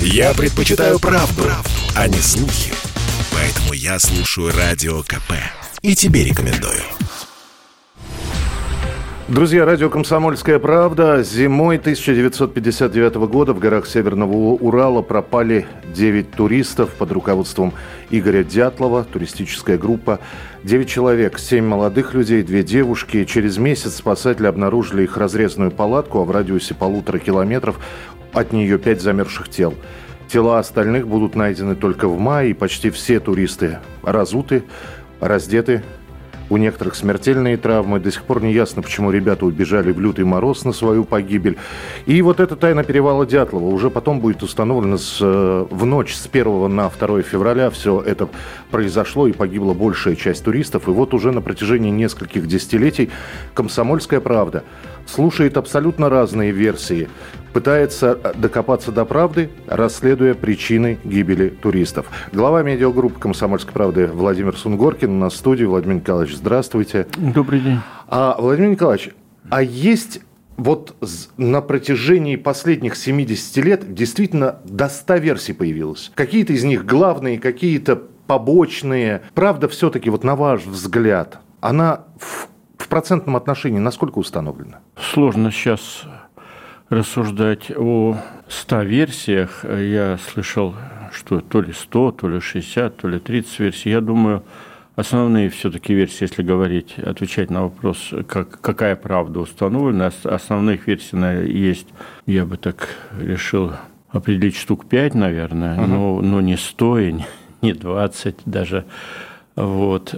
Я предпочитаю правду, правду, а не слухи. Поэтому я слушаю Радио КП. И тебе рекомендую. Друзья, радио «Комсомольская правда». Зимой 1959 года в горах Северного Урала пропали 9 туристов под руководством Игоря Дятлова, туристическая группа. 9 человек, 7 молодых людей, 2 девушки. Через месяц спасатели обнаружили их разрезанную палатку, а в радиусе полутора километров от нее 5 замерзших тел. Тела остальных будут найдены только в мае, и почти все туристы разуты, раздеты, у некоторых смертельные травмы. До сих пор не ясно, почему ребята убежали в лютый мороз на свою погибель. И вот эта тайна перевала Дятлова уже потом будет установлена с, э, в ночь с 1 на 2 февраля. Все это произошло и погибла большая часть туристов. И вот уже на протяжении нескольких десятилетий «Комсомольская правда» слушает абсолютно разные версии, пытается э, докопаться до правды, расследуя причины гибели туристов. Глава медиагруппы «Комсомольской правды» Владимир Сунгоркин у нас в студии. Владимир Николаевич, здравствуйте. Добрый день. А, Владимир Николаевич, а есть вот на протяжении последних 70 лет действительно до 100 версий появилось. Какие-то из них главные, какие-то побочные. Правда, все-таки, вот на ваш взгляд, она в в процентном отношении насколько установлено? Сложно сейчас рассуждать о 100 версиях. Я слышал, что то ли 100, то ли 60, то ли 30 версий. Я думаю, основные все-таки версии, если говорить, отвечать на вопрос, как, какая правда установлена, основных версий есть, я бы так решил определить штук 5, наверное, угу. но, но не 100 и не 20 даже. Вот.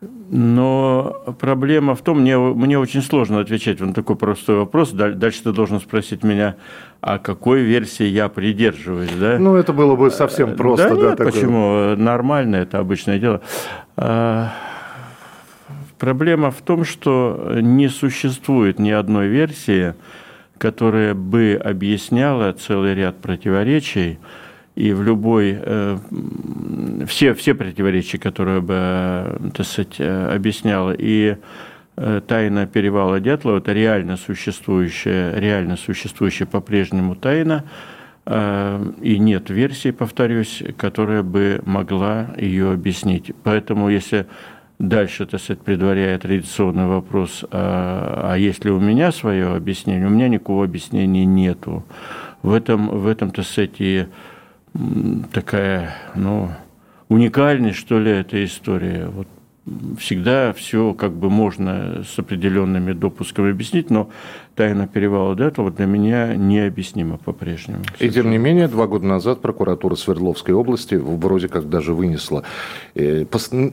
Но проблема в том, мне, мне очень сложно отвечать на такой простой вопрос. Дальше ты должен спросить меня, а какой версии я придерживаюсь. Да? Ну, это было бы совсем э, просто. Да, да нет, такое. почему? Нормально, это обычное дело. А, проблема в том, что не существует ни одной версии, которая бы объясняла целый ряд противоречий, и в любой, э, все, все противоречия, которые бы, э, так сказать, э, объясняла, и тайна перевала Дятлова – это реально существующая, реально существующая по-прежнему тайна, и нет версии, повторюсь, которая бы могла ее объяснить. Поэтому, если дальше, так сказать, предваряя традиционный вопрос, а, а есть ли у меня свое объяснение, у меня никакого объяснения нету. В этом, в этом так сказать, и такая, ну, уникальность, что ли, эта история. Вот всегда все как бы можно с определенными допусками объяснить, но тайна перевала Дятлова для меня необъяснима по-прежнему. И тем не менее, два года назад прокуратура Свердловской области вроде как даже вынесла, э,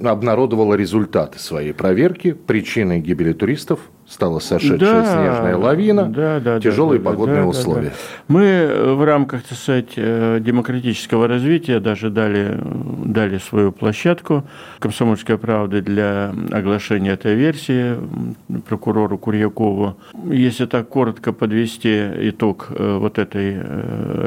обнародовала результаты своей проверки. Причиной гибели туристов стала сошедшая да, снежная лавина, да, да, тяжелые да, погодные да, условия. Да, да. Мы э, в рамках, так сказать, э, демократического развития даже дали, дали свою площадку «Комсомольская правда» для оглашения этой версии прокурору Курьякову. Если так коротко подвести итог э, вот этой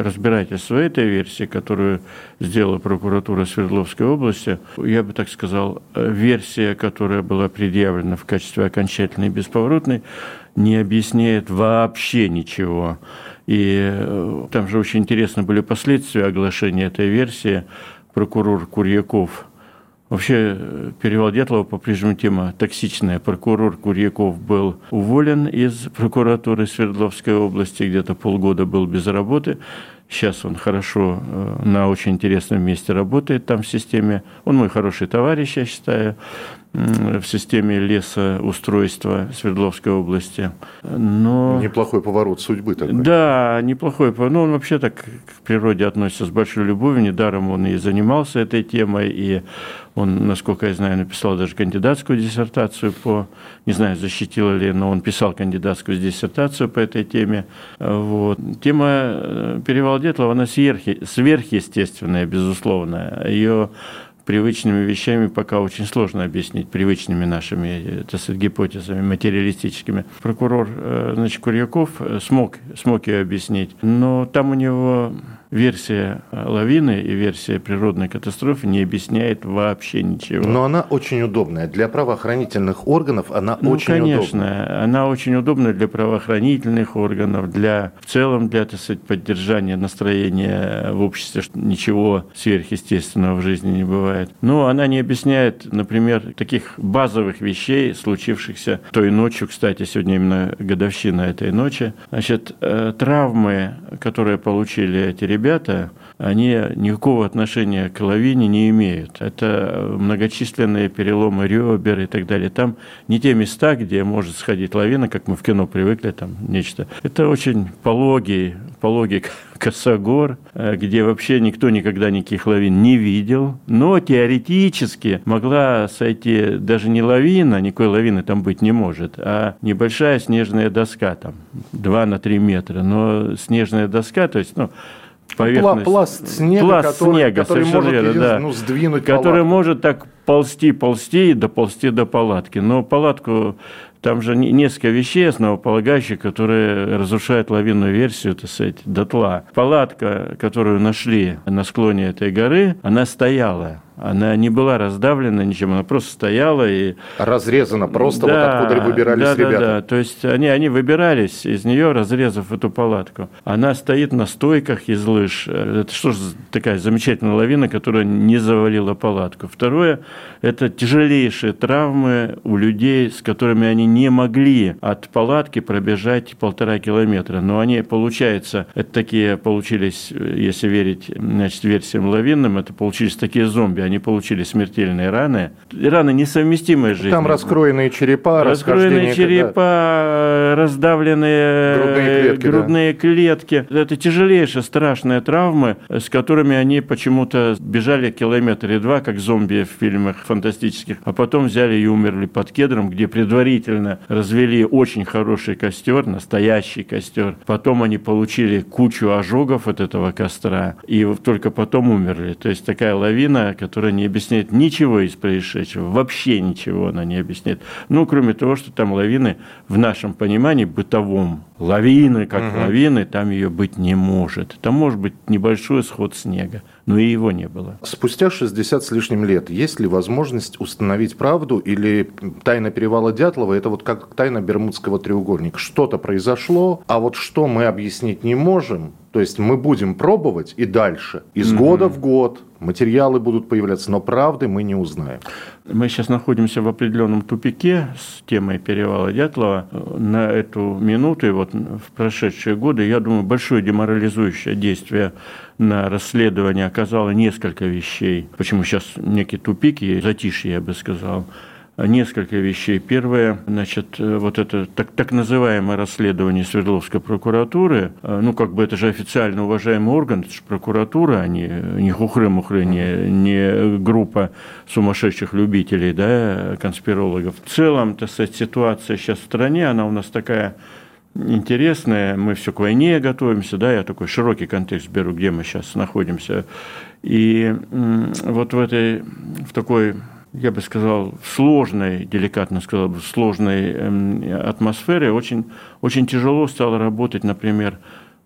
разбирательства этой версии, которую сделала прокуратура Свердловской области, я бы так сказал, версия, которая была предъявлена в качестве окончательной бесповоротной, Бесповоротный не объясняет вообще ничего. И э, там же очень интересно были последствия оглашения этой версии. Прокурор Курьяков Вообще, э, перевал Дятлова по-прежнему тема токсичная. Прокурор Курьяков был уволен из прокуратуры Свердловской области, где-то полгода был без работы. Сейчас он хорошо э, на очень интересном месте работает там в системе. Он мой хороший товарищ, я считаю в системе лесоустройства Свердловской области. Но... Неплохой поворот судьбы такой. Да, неплохой поворот. Ну, он вообще так к природе относится с большой любовью. Недаром он и занимался этой темой, и он, насколько я знаю, написал даже кандидатскую диссертацию по, не знаю, защитил ли, но он писал кандидатскую диссертацию по этой теме. Вот. Тема э, перевал Детлова, она сверхъестественная, безусловно. Ее привычными вещами пока очень сложно объяснить, привычными нашими так сказать, гипотезами материалистическими. Прокурор э, значит, Курьяков э, смог, смог ее объяснить, но там у него версия лавины и версия природной катастрофы не объясняет вообще ничего. Но она очень удобная. Для правоохранительных органов она ну, очень конечно, удобная. конечно. Она очень удобна для правоохранительных органов, для в целом для так сказать, поддержания настроения в обществе, что ничего сверхъестественного в жизни не бывает. Но она не объясняет, например, таких базовых вещей, случившихся той ночью, кстати, сегодня именно годовщина этой ночи. Значит, э, травмы, которые получили эти ребята, они никакого отношения к лавине не имеют. Это многочисленные переломы ребер и так далее. Там не те места, где может сходить лавина, как мы в кино привыкли, там нечто. Это очень пологий, пологий косогор, э, где вообще никто никогда никаких лавин не видел. Но теоретически могла сойти даже не лавина, никакой лавины там быть не может, а небольшая снежная доска, там 2 на 3 метра. Но снежная доска, то есть, ну, поверхность. Пласт снега, пласт который, снега, который может верно, да, ну, сдвинуть Который палатку. может так ползти, ползти и доползти до палатки. Но палатку там же несколько вещей основополагающих, которые разрушают лавинную версию, так сказать, дотла. Палатка, которую нашли на склоне этой горы, она стояла. Она не была раздавлена ничем, она просто стояла и... Разрезана просто, да, вот откуда выбирались да, ребята. Да, да, то есть они, они выбирались из нее, разрезав эту палатку. Она стоит на стойках из лыж. Это что же такая замечательная лавина, которая не завалила палатку. Второе, это тяжелейшие травмы у людей, с которыми они не могли от палатки пробежать полтора километра. Но они, получается, это такие получились, если верить значит, версиям лавинным, это получились такие зомби они получили смертельные раны. Раны несовместимые с жизнью. Там раскроенные черепа, Раскроенные черепа, да. раздавленные грудные клетки. Грудные да. клетки. Это тяжелейшие, страшные травмы, с которыми они почему-то бежали километр и два, как зомби в фильмах фантастических, а потом взяли и умерли под кедром, где предварительно развели очень хороший костер, настоящий костер. Потом они получили кучу ожогов от этого костра, и только потом умерли. То есть такая лавина, которая которая не объясняет ничего из происшедшего, вообще ничего она не объясняет. Ну, кроме того, что там лавины в нашем понимании бытовом, лавины как угу. лавины, там ее быть не может. Там может быть небольшой сход снега, но и его не было. Спустя 60 с лишним лет есть ли возможность установить правду или тайна перевала Дятлова – это вот как тайна Бермудского треугольника? Что-то произошло, а вот что мы объяснить не можем, то есть мы будем пробовать и дальше, из mm года в год, материалы будут появляться, но правды мы не узнаем. Мы сейчас находимся в определенном тупике с темой перевала Дятлова. На эту минуту и вот в прошедшие годы, я думаю, большое деморализующее действие на расследование оказало несколько вещей. Почему сейчас некий тупик и затишье, я бы сказал несколько вещей. Первое, значит, э, вот это так, так называемое расследование Свердловской прокуратуры, э, ну, как бы это же официально уважаемый орган, это же прокуратура, а не, не хухры-мухры, не, не группа сумасшедших любителей, да, конспирологов. В целом, так сказать, ситуация сейчас в стране, она у нас такая интересная, мы все к войне готовимся, да, я такой широкий контекст беру, где мы сейчас находимся. И вот в этой, в такой я бы сказал, сложной, деликатно сказал бы, сложной эм, атмосфере. Очень, очень тяжело стало работать, например,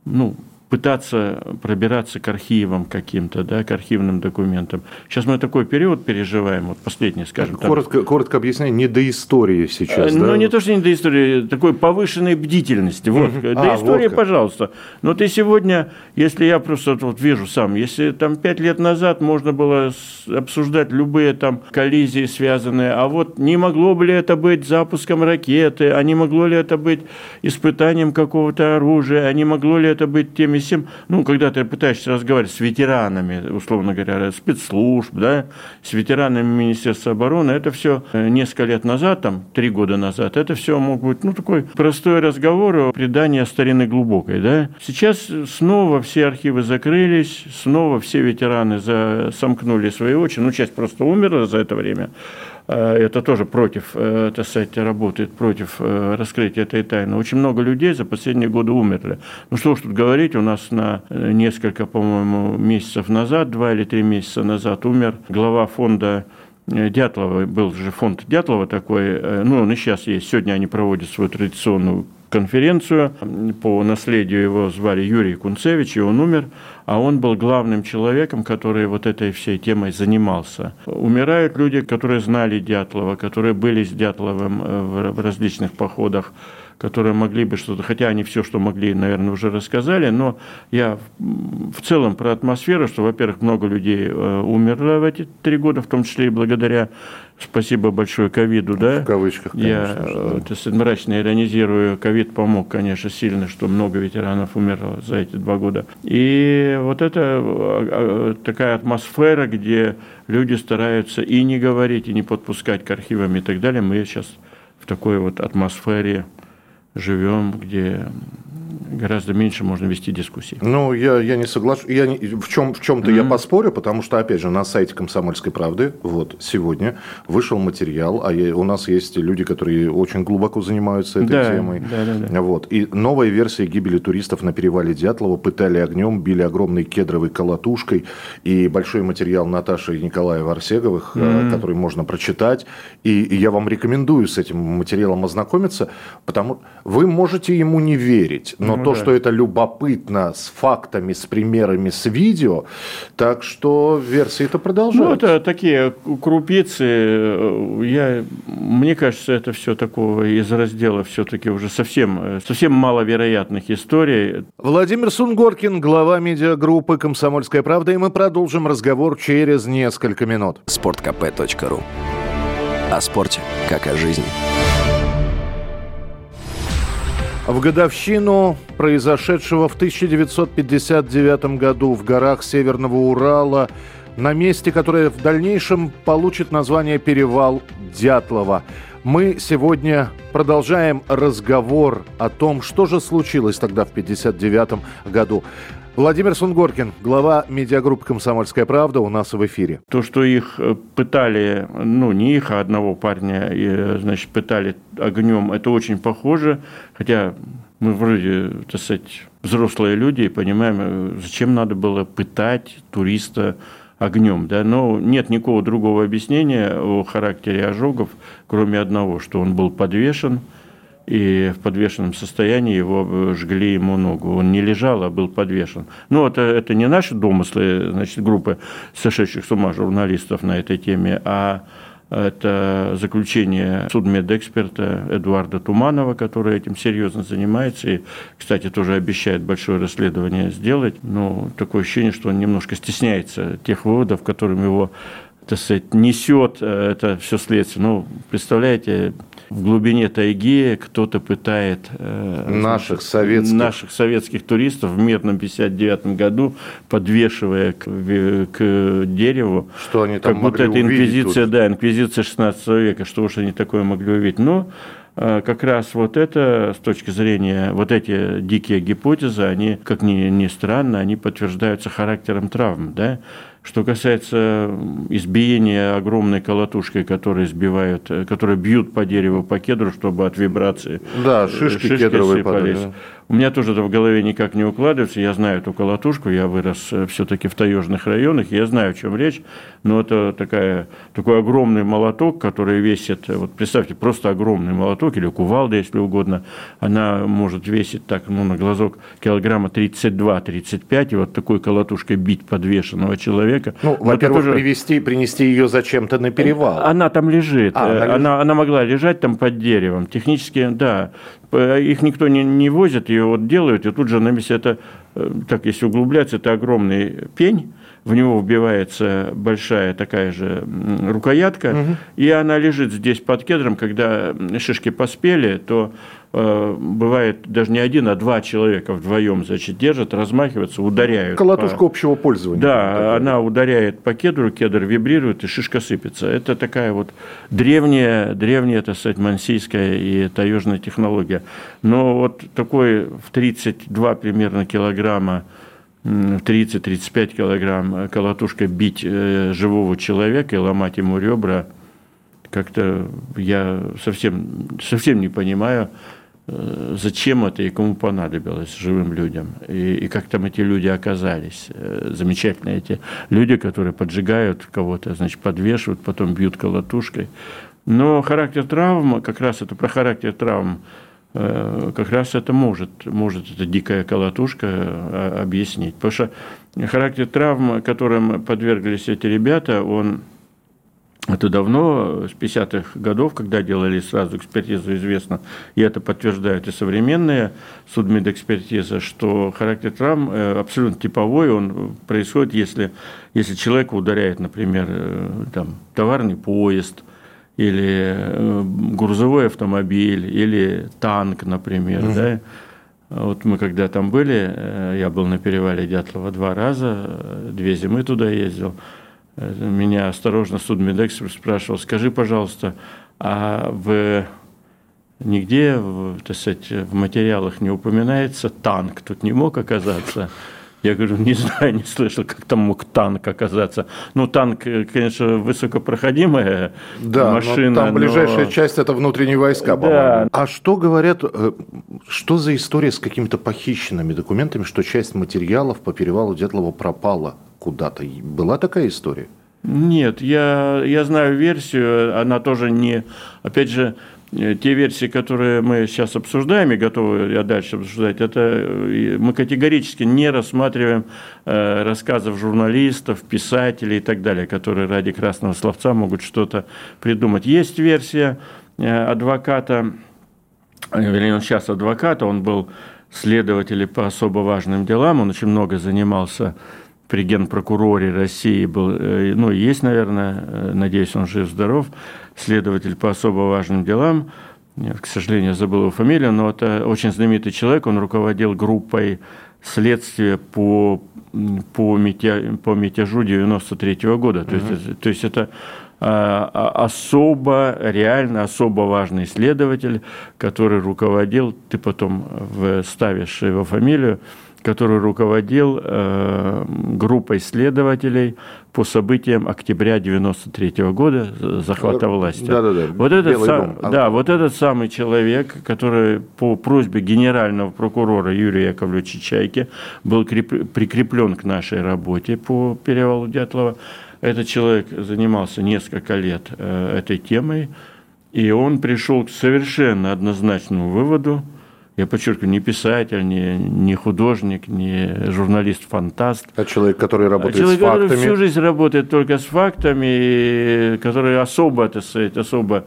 ну, пытаться пробираться к архивам каким-то, да, к архивным документам. Сейчас мы такой период переживаем, вот последний, скажем так. Коротко, коротко объясняю, не до истории сейчас, Ну, да? не то, что не до истории, такой повышенной бдительности. Вот, до а, истории, вот пожалуйста. Но ты сегодня, если я просто вот вижу сам, если там пять лет назад можно было обсуждать любые там коллизии связанные, а вот не могло бы ли это быть запуском ракеты, а не могло ли это быть испытанием какого-то оружия, а не могло ли это быть теми всем, ну, когда ты пытаешься разговаривать с ветеранами, условно говоря, спецслужб, да, с ветеранами Министерства обороны, это все э, несколько лет назад, там, три года назад, это все мог быть, ну, такой простой разговор о предании старины глубокой, да. Сейчас снова все архивы закрылись, снова все ветераны за... сомкнули свои очи, ну, часть просто умерла за это время, Э, это тоже против, э, так сказать, работает против э, раскрытия этой тайны. Очень много людей за последние годы умерли. Ну что ж тут говорить, у нас на несколько, по-моему, месяцев назад, два или три месяца назад умер глава фонда Дятлова, был же фонд Дятлова такой, ну он и сейчас есть, сегодня они проводят свою традиционную конференцию. По наследию, его звали Юрий Кунцевич, и он умер, а он был главным человеком, который вот этой всей темой занимался. Умирают люди, которые знали Дятлова, которые были с Дятловым э, в различных походах, которые могли бы что-то, хотя они все, что могли, наверное, уже рассказали, но я в целом про атмосферу, что, во-первых, много людей э, умерло в эти три года, в том числе и благодаря Спасибо большое ковиду, да? В кавычках, конечно. Я, да. то есть, мрачно иронизирую, ковид помог, конечно, сильно, что много ветеранов умерло за эти два года. И вот это а, а, такая атмосфера, где люди стараются и не говорить, и не подпускать к архивам и так далее. Мы сейчас в такой вот атмосфере живем, где гораздо меньше можно вести дискуссии. Ну, я, я не соглашусь. Я не, в, чем, в чем-то mm-hmm. я поспорю, потому что, опять же, на сайте «Комсомольской правды» вот сегодня вышел материал, а я, у нас есть люди, которые очень глубоко занимаются этой да, темой. Да, да, да. Вот. И новая версия гибели туристов на перевале Дятлова пытали огнем, били огромной кедровой колотушкой. И большой материал Наташи и Николая Варсеговых, mm-hmm. который можно прочитать. И, и я вам рекомендую с этим материалом ознакомиться, потому вы можете ему не верить, но ну, то, да. что это любопытно с фактами, с примерами, с видео, так что версии это продолжаются. Ну, это такие крупицы. Я, мне кажется, это все такого из раздела все-таки уже совсем, совсем маловероятных историй. Владимир Сунгоркин, глава медиагруппы «Комсомольская правда», и мы продолжим разговор через несколько минут. Спорткп.ру О спорте, как о жизни. В годовщину произошедшего в 1959 году в горах Северного Урала на месте, которое в дальнейшем получит название «Перевал Дятлова». Мы сегодня продолжаем разговор о том, что же случилось тогда в 1959 году. Владимир Сунгоркин, глава медиагруппы «Комсомольская правда» у нас в эфире. То, что их э, пытали, ну, не их, а одного парня, значит, пытали огнем, это очень похоже, хотя мы вроде, так сказать, взрослые люди и понимаем, э, зачем надо было пытать туриста огнем, да, но нет никакого другого объяснения о характере ожогов, кроме одного, что он был подвешен – и в подвешенном состоянии его э, жгли ему ногу. Он не лежал, а был подвешен. Ну, это, это не наши домыслы, значит, группы сошедших с ума журналистов на этой теме, а это заключение судмедэксперта Эдуарда Туманова, который этим серьезно занимается и, кстати, тоже обещает большое расследование сделать. Но такое ощущение, что он немножко стесняется тех выводов, которым его так сказать, несет э, это все следствие. Ну, представляете, в глубине тайги кто-то пытает э, наших, советских. наших советских туристов в мирном 59 году, подвешивая к, к дереву. Что они там как будто это инквизиция, тут. да, инквизиция 16 века, что уж они такое могли увидеть. Но э, как раз вот это, с точки зрения, вот эти дикие гипотезы, они, как ни, ни странно, они подтверждаются характером травм, да, что касается избиения огромной колотушкой, которые сбивают, э, которые бьют по дереву, по кедру, чтобы от вибрации да, шишки, шишки кедровые сыпались. Падали, да. У меня тоже это в голове никак не укладывается. Я знаю эту колотушку, я вырос э, все-таки в таежных районах, я знаю, о чем речь. Но это такая, такой огромный молоток, который весит, э, вот представьте, просто огромный молоток или кувалда, если угодно. Она может весить так, ну, на глазок килограмма 32-35, и вот такой колотушкой бить подвешенного человека. Ну, во-первых, тоже... привести, принести ее зачем-то на перевал. Она там лежит. А, она, она, она могла лежать там под деревом. Технически, да. Их никто не, не возит, ее вот делают, и тут же на месте это, э, так если углубляться, это огромный пень, в него вбивается большая такая же рукоятка, угу. и она лежит здесь под кедром, когда шишки поспели, то Э, бывает даже не один, а два человека вдвоем, значит, держат, размахиваются, ударяют. Колотушка по... общего пользования. Да, такая. она ударяет по кедру, кедр вибрирует, и шишка сыпется. Это такая вот древняя, древняя, так сказать, мансийская и таежная технология. Но вот такой в 32 примерно килограмма 30-35 килограмм колотушкой бить э, живого человека и ломать ему ребра, как-то я совсем, совсем не понимаю, Э, зачем это и кому понадобилось живым людям, и, и как там эти люди оказались. Э, замечательные эти люди, которые поджигают кого-то, значит, подвешивают, потом бьют колотушкой. Но характер травм, как раз это про характер травм, э, как раз это может, может эта дикая колотушка э, объяснить. Потому что характер травм, которым подверглись эти ребята, он это давно, с 50-х годов, когда делали сразу экспертизу, известно, и это подтверждают и современные судмедэкспертизы, что характер травм э, абсолютно типовой, он происходит, если, если человека ударяет, например, э, там, товарный поезд, или э, грузовой автомобиль, или танк, например, угу. да, вот мы когда там были, я был на перевале Дятлова два раза, две зимы туда ездил – меня осторожно судмедэкспert спрашивал, скажи, пожалуйста, а в нигде в, так сказать, в материалах не упоминается танк, тут не мог оказаться. Я говорю, не знаю, не слышал, как там мог танк оказаться. Ну, танк, конечно, высокопроходимая да, машина. там ближайшая но... часть – это внутренние войска, да. по-моему. А что говорят, э, что за история с какими-то похищенными документами, что часть материалов по перевалу Дятлова пропала? Куда-то. Была такая история? Нет, я, я знаю версию, она тоже не... Опять же, э, те версии, которые мы сейчас обсуждаем и готовы я дальше обсуждать, это э, мы категорически не рассматриваем э, рассказов журналистов, писателей и так далее, которые ради красного словца могут что-то придумать. Есть версия адвоката, вернее, он сейчас адвокат, он был следователь по особо важным делам, он очень много занимался при генпрокуроре России был, э, ну, есть, наверное, э, надеюсь, он жив-здоров, следователь по особо важным делам, я, к сожалению, забыл его фамилию, но это очень знаменитый человек, он руководил группой следствия по, по, мятя, по мятежу 93 -го года. То, uh есть, то есть это а, а, особо, реально особо важный следователь, который руководил, ты потом вставишь его фамилию, который руководил э, группой следователей по событиям октября 93 года захвата власти. Да, да, да. Вот этот, сам, да, вот этот самый человек, который по просьбе генерального прокурора Юрия Яковлевича Чайки был прикреплен к нашей работе по перевалу Дятлова. Этот человек занимался несколько лет э, этой темой, и он пришел к совершенно однозначному выводу – я подчеркиваю, не писатель, не, не художник, не журналист-фантаст. А человек, который а работает а человек, с фактами. Который всю жизнь работает только с фактами, который особо, так сказать, особо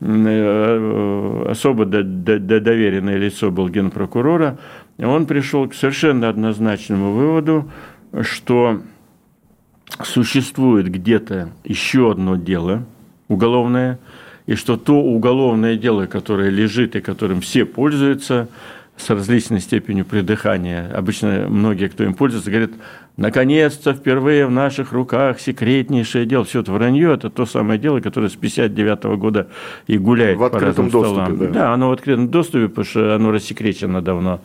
э, особо доверенное лицо был генпрокурора, он пришел к совершенно однозначному выводу, что существует где-то еще одно дело уголовное – и что то уголовное дело, которое лежит и которым все пользуются, с различной степенью придыхания. Обычно многие, кто им пользуется, говорят, наконец-то впервые в наших руках секретнейшее дело. Все это вранье, это то самое дело, которое с 59 года и гуляет в открытом по разным доступе, Да. да, оно в открытом доступе, потому что оно рассекречено давно.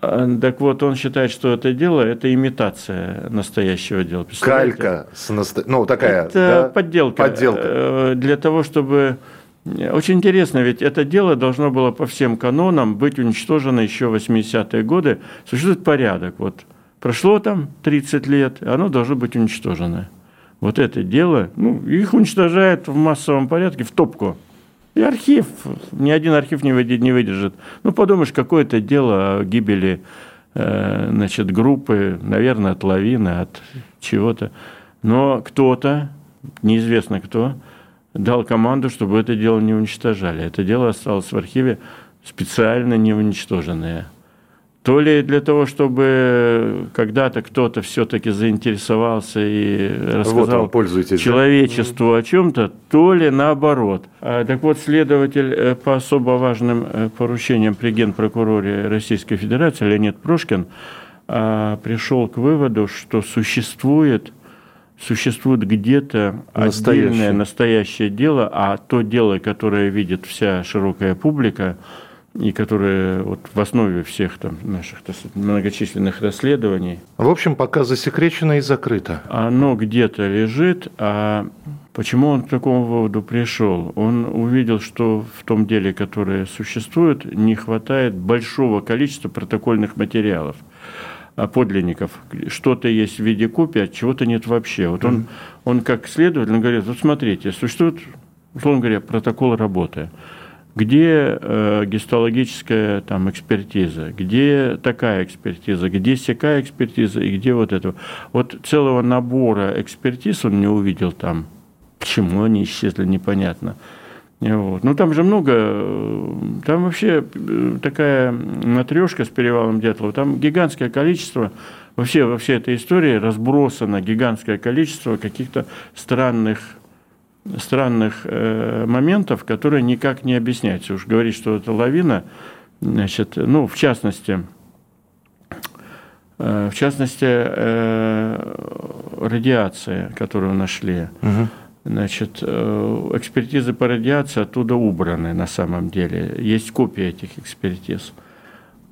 А, так вот, он считает, что это дело – это имитация настоящего дела. Калька, с наста... ну такая, Это да? подделка. подделка. Э, для того, чтобы… Очень интересно, ведь это дело должно было по всем канонам быть уничтожено еще в 80-е годы. Существует порядок. Вот прошло там 30 лет, оно должно быть уничтожено. Вот это дело, ну, их уничтожают в массовом порядке в топку. И архив, ни один архив не выдержит. Ну, подумаешь, какое-то дело о гибели э, значит, группы, наверное, от лавины, от чего-то. Но кто-то, неизвестно кто, дал команду, чтобы это дело не уничтожали. Это дело осталось в архиве специально не уничтоженное то ли для того, чтобы когда-то кто-то все-таки заинтересовался и рассказал вот человечеству да? о чем-то, то ли наоборот. А, так вот, следователь э, по особо важным э, поручениям при генпрокуроре Российской Федерации Леонид Прошкин а, пришел к выводу, что существует существует где-то отдельное настоящее дело, а то дело, которое видит вся широкая публика – и которые вот в основе всех там наших многочисленных расследований. В общем, пока засекречено и закрыто. Оно где-то лежит, а почему он к такому выводу пришел? Он увидел, что в том деле, которое существует, не хватает большого количества протокольных материалов а подлинников. Что-то есть в виде копии, а чего-то нет вообще. Вот он, он как следователь он говорит, вот смотрите, существует, условно говоря, протокол работы где э, гистологическая там, экспертиза, где такая экспертиза, где сякая экспертиза и где вот это. Вот целого набора экспертиз он не увидел там. Почему они исчезли, непонятно. Вот. Ну, там же много, там вообще э, такая матрешка с перевалом Дятлова, там гигантское количество, вообще во всей этой истории разбросано гигантское количество каких-то странных странных э, моментов, которые никак не объясняются. Уж говорить, что это лавина, значит, ну, в частности, э, в частности, э, радиация, которую нашли. Угу. Значит, э, экспертизы по радиации оттуда убраны на самом деле. Есть копии этих экспертиз.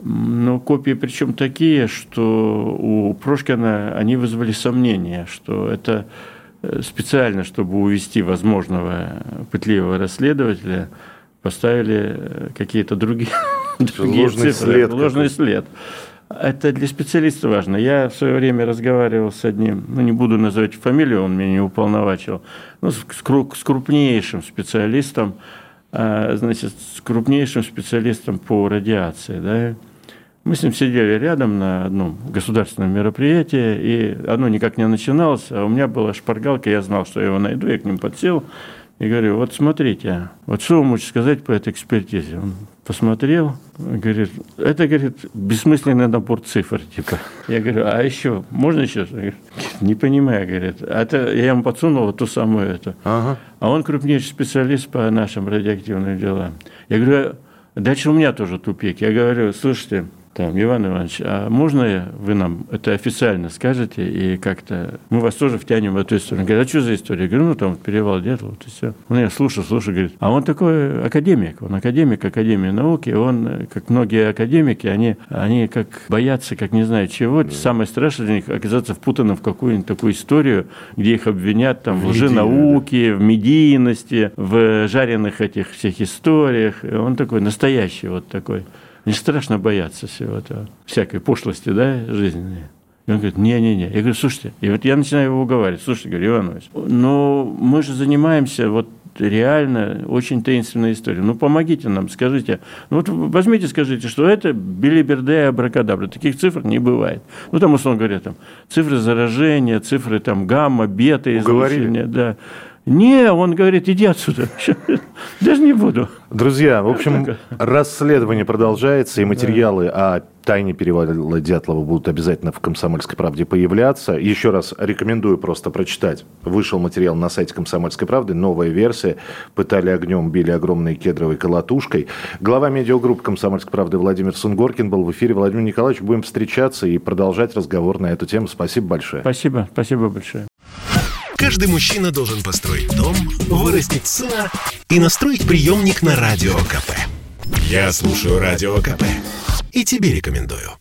Но копии причем такие, что у Прошкина они вызвали сомнения, что это специально, чтобы увести возможного пытливого расследователя, поставили э, какие-то другие, другие ложный цифры. След ложный след. Это для специалиста важно. Я в свое время разговаривал с одним, ну не буду называть фамилию, он меня не уполновачил, ну, с, с крупнейшим специалистом, а, значит, с крупнейшим специалистом по радиации, да, мы с ним сидели рядом на одном государственном мероприятии, и оно никак не начиналось, а у меня была шпаргалка, я знал, что я его найду, я к ним подсел, и говорю, вот смотрите, вот что вы можете сказать по этой экспертизе? Он посмотрел, говорит, это, говорит, бессмысленный набор цифр, типа. Я говорю, а еще, можно еще? Говорит, не понимаю, говорит. А это я ему подсунул вот ту самую эту. Ага. А он крупнейший специалист по нашим радиоактивным делам. Я говорю, дальше у меня тоже тупик. Я говорю, слушайте, там, Иван Иванович, а можно вы нам это официально скажете и как-то мы вас тоже втянем в эту историю? Он говорит, а что за история? Я говорю, ну там перевал Дятлова, вот и все. Он я слушал, слушал, говорит, а он такой академик, он академик Академии науки, он, как многие академики, они, они как боятся, как не знаю чего, да. самое страшное для них оказаться впутанным в какую-нибудь такую историю, где их обвинят там в, в лженауке, да. в медийности, в жареных этих всех историях. Он такой настоящий вот такой. Не страшно бояться всего этого, всякой пошлости, да, жизненной. И он говорит, не-не-не. Я говорю, слушайте, и вот я начинаю его уговаривать, слушайте, говорю, Иванович, но мы же занимаемся вот реально очень таинственная история. Ну, помогите нам, скажите. Ну, вот возьмите, скажите, что это билиберде и абракадабра. Таких цифр не бывает. Ну, там, условно говоря, там, цифры заражения, цифры там гамма, бета, излучения. Да. Не, он говорит, иди отсюда. Даже не буду. Друзья, в общем, расследование продолжается, и материалы о тайне перевала Дятлова будут обязательно в «Комсомольской правде» появляться. Еще раз рекомендую просто прочитать. Вышел материал на сайте «Комсомольской правды», новая версия. Пытали огнем, били огромной кедровой колотушкой. Глава медиагруппы «Комсомольской правды» Владимир Сунгоркин был в эфире. Владимир Николаевич, будем встречаться и продолжать разговор на эту тему. Спасибо большое. Спасибо, спасибо большое. Каждый мужчина должен построить дом, вырастить сына и настроить приемник на Радио КП. Я слушаю Радио КП и тебе рекомендую.